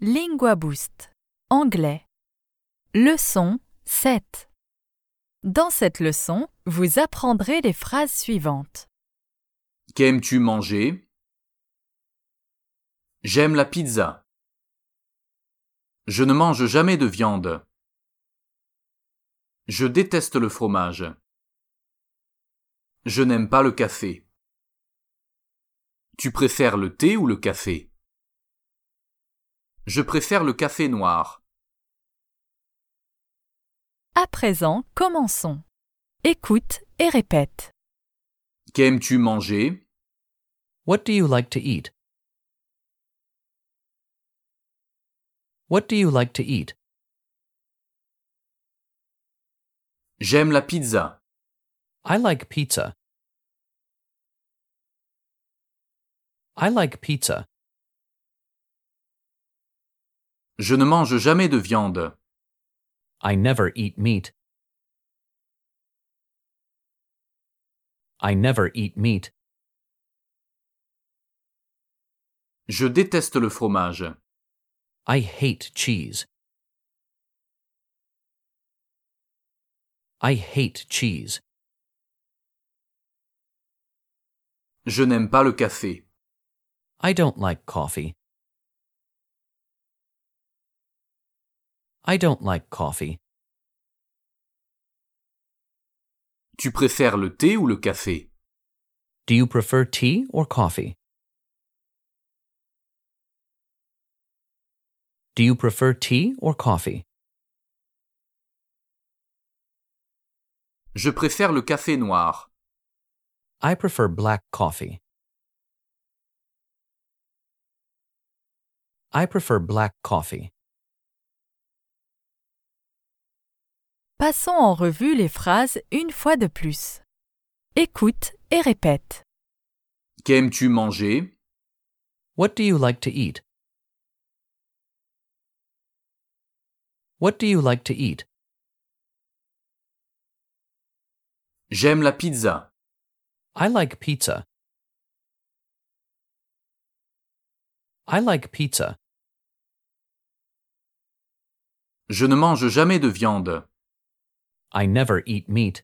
Lingua Boost. Anglais. Leçon 7. Dans cette leçon, vous apprendrez les phrases suivantes. Qu'aimes-tu manger? J'aime la pizza. Je ne mange jamais de viande. Je déteste le fromage. Je n'aime pas le café. Tu préfères le thé ou le café? Je préfère le café noir. À présent, commençons. Écoute et répète. Qu'aimes-tu manger? What do you like to eat? What do you like to eat? J'aime la pizza. I like pizza. I like pizza. Je ne mange jamais de viande. I never eat meat. I never eat meat. Je déteste le fromage. I hate cheese. I hate cheese. Je n'aime pas le café. I don't like coffee. I don't like coffee. Tu préfères le thé ou le café Do you prefer tea or coffee? Do you prefer tea or coffee? Je préfère le café noir. I prefer black coffee. I prefer black coffee. Passons en revue les phrases une fois de plus. Écoute et répète. Qu'aimes-tu manger? What do you like to eat? What do you like to eat? J'aime la pizza. I like pizza. I like pizza. Je ne mange jamais de viande. I never eat meat.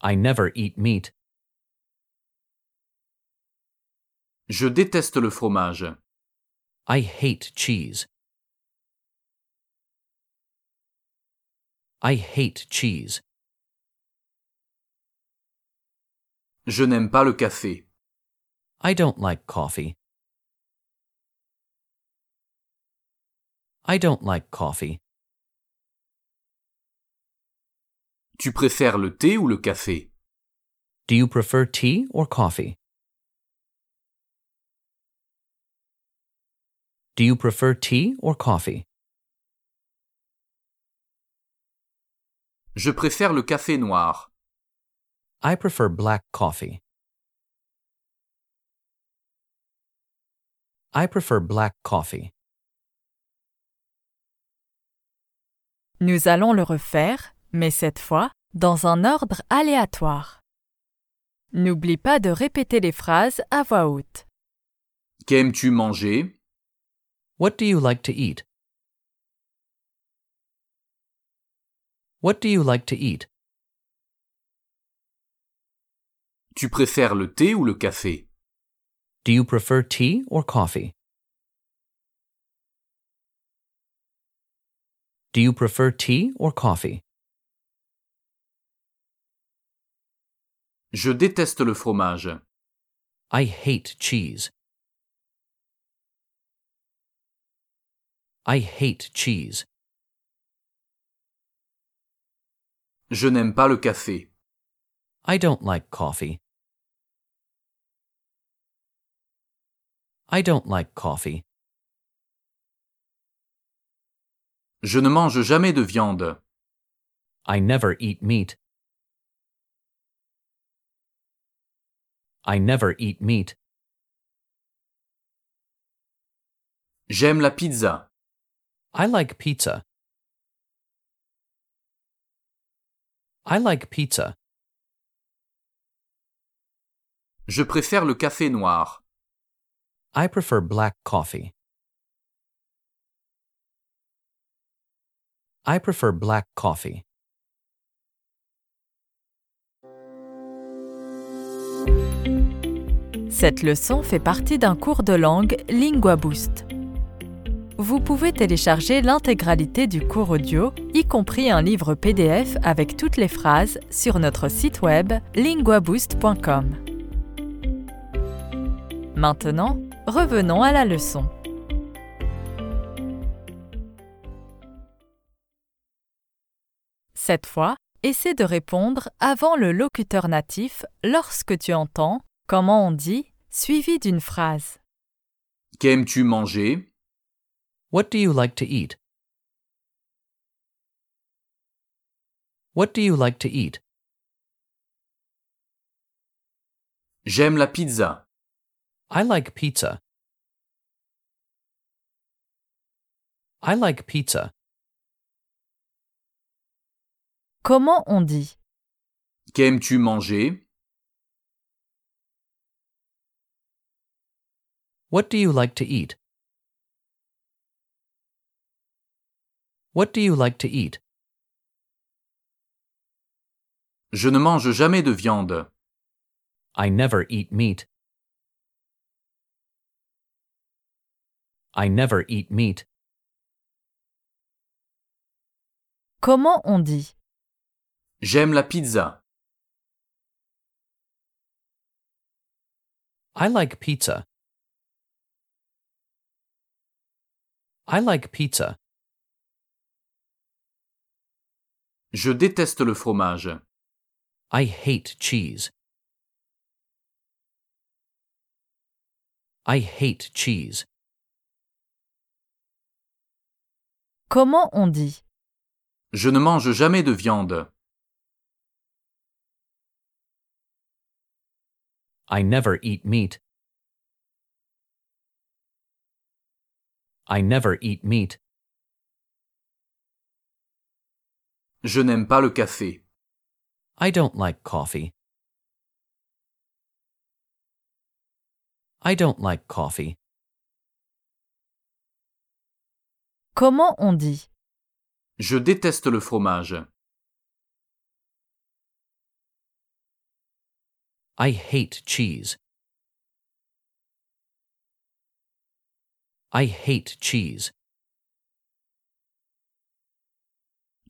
I never eat meat. Je déteste le fromage. I hate cheese. I hate cheese. Je n'aime pas le café. I don't like coffee. I don't like coffee. Tu préfères le thé ou le café Do you prefer tea or coffee? Do you prefer tea or coffee? Je préfère le café noir. I prefer black coffee. I prefer black coffee. Nous allons le refaire, mais cette fois dans un ordre aléatoire. N'oublie pas de répéter les phrases à voix haute. Qu'aimes-tu manger? What do you like to eat? What do you like to eat? Tu préfères le thé ou le café? Do you prefer tea or coffee? Do you prefer tea or coffee? Je déteste le fromage. I hate cheese. I hate cheese. Je n'aime pas le café. I don't like coffee. I don't like coffee. Je ne mange jamais de viande. I never eat meat. I never eat meat. J'aime la pizza. I like pizza. I like pizza. Je préfère le café noir. I prefer black coffee. I prefer black coffee. Cette leçon fait partie d'un cours de langue Lingua Boost. Vous pouvez télécharger l'intégralité du cours audio, y compris un livre PDF avec toutes les phrases, sur notre site web linguaboost.com. Maintenant, revenons à la leçon. Cette fois, essaie de répondre avant le locuteur natif lorsque tu entends comment on dit suivi d'une phrase. Qu'aimes-tu manger? What do you like to eat? What do you like to eat? J'aime la pizza. I like pizza. I like pizza. Comment on dit? Qu'aimes-tu manger? What do you like to eat? What do you like to eat? Je ne mange jamais de viande. I never eat meat. I never eat meat. Comment on dit? J'aime la pizza. I like pizza. I like pizza. Je déteste le fromage. I hate cheese. I hate cheese. Comment on dit? Je ne mange jamais de viande. I never eat meat. I never eat meat. Je n'aime pas le café. I don't like coffee. I don't like coffee. Comment on dit? Je déteste le fromage. I hate cheese. I hate cheese.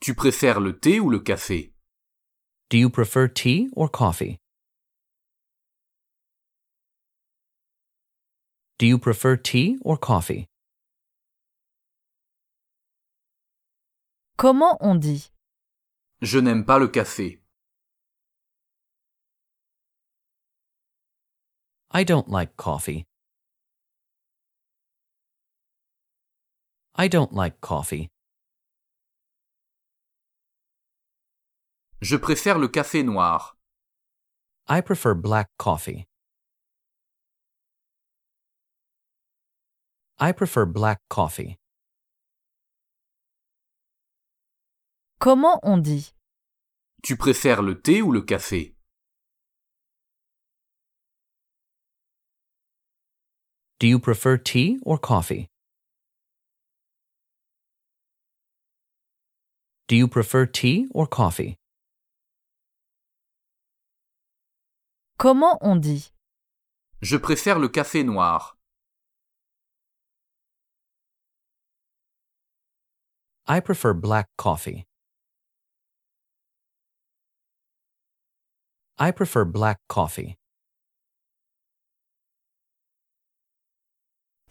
Tu préfères le thé ou le café? Do you prefer tea or coffee? Do you prefer tea or coffee? Comment on dit? Je n'aime pas le café. I don't like coffee. I don't like coffee. Je préfère le café noir. I prefer black coffee. I prefer black coffee. Comment on dit Tu préfères le thé ou le café Do you prefer tea or coffee? Do you prefer tea or coffee? Comment on dit Je préfère le café noir. I prefer black coffee. I prefer black coffee.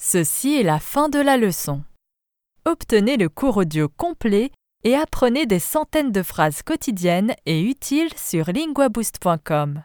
Ceci est la fin de la leçon. Obtenez le cours audio complet et apprenez des centaines de phrases quotidiennes et utiles sur linguaboost.com.